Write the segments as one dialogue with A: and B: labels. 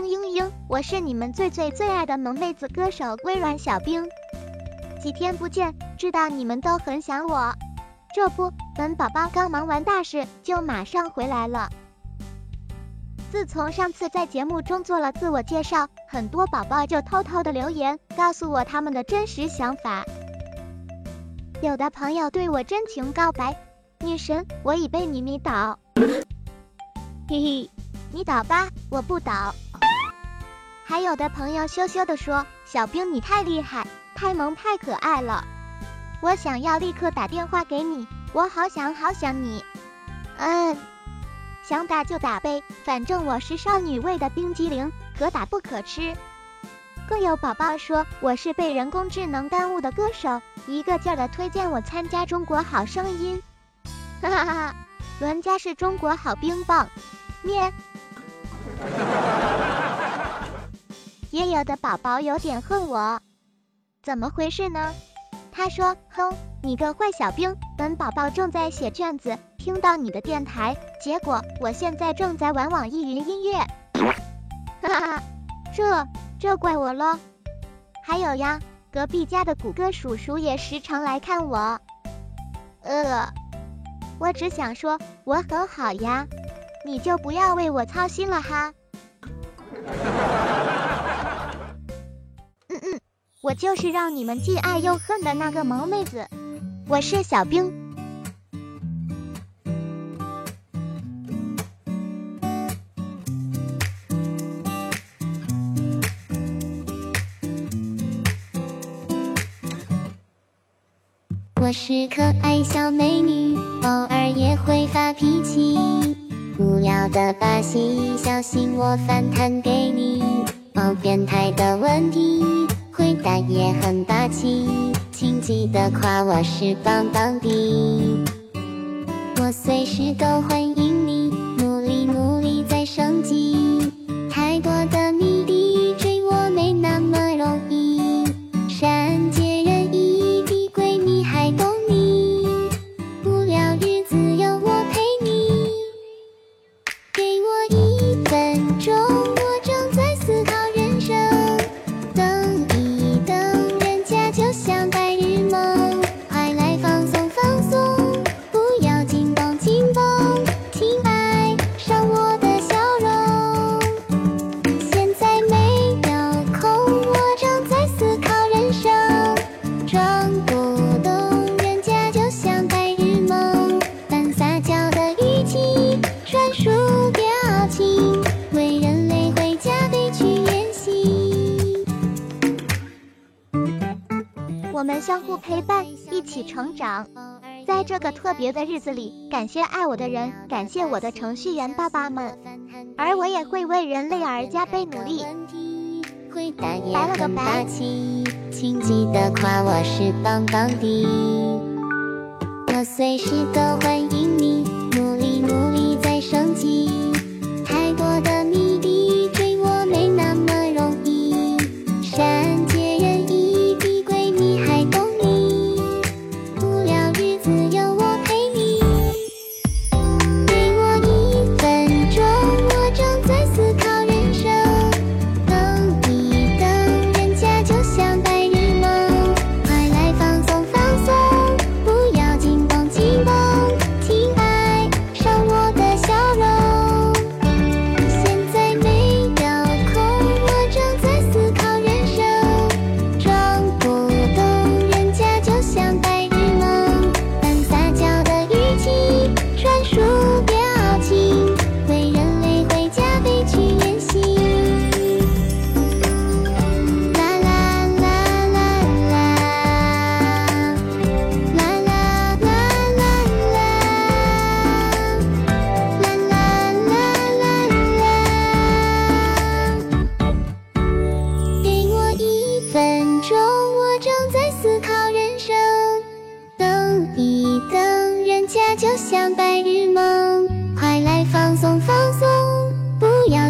A: 嘤嘤嘤，我是你们最最最爱的萌妹子歌手微软小冰。几天不见，知道你们都很想我。这不，本宝宝刚忙完大事，就马上回来了。自从上次在节目中做了自我介绍，很多宝宝就偷偷的留言，告诉我他们的真实想法。有的朋友对我真情告白，女神，我已被你迷倒。嘿嘿，你倒吧，我不倒。还有的朋友羞羞地说，小冰你太厉害，太萌太可爱了，我想要立刻打电话给你，我好想好想你。嗯。想打就打呗，反正我是少女味的冰激凌，可打不可吃。更有宝宝说我是被人工智能耽误的歌手，一个劲儿的推荐我参加中国好声音。哈哈哈哈，伦家是中国好冰棒，咩。也有的宝宝有点恨我，怎么回事呢？他说，哼，你个坏小兵，本宝宝正在写卷子。听到你的电台，结果我现在正在玩网易云音乐，哈哈，这这怪我喽。还有呀，隔壁家的谷歌叔叔也时常来看我。呃，我只想说我很好呀，你就不要为我操心了哈。我就是让你们既爱又恨的那个萌妹子，我是小冰。
B: 我是可爱小美女，偶尔也会发脾气。无聊的把戏，小心我反弹给你。哦，变态的问题，回答也很霸气，请记得夸我是棒棒的。我随时都会
A: 相互陪伴，一起成长。在这个特别的日子里，感谢爱我的人，感谢我的程序员爸爸们，而我也会为人类而加倍努力。拜了个拜。请记得夸我是棒棒的，我随时都欢迎你，努力努力在升级。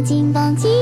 B: 金榜题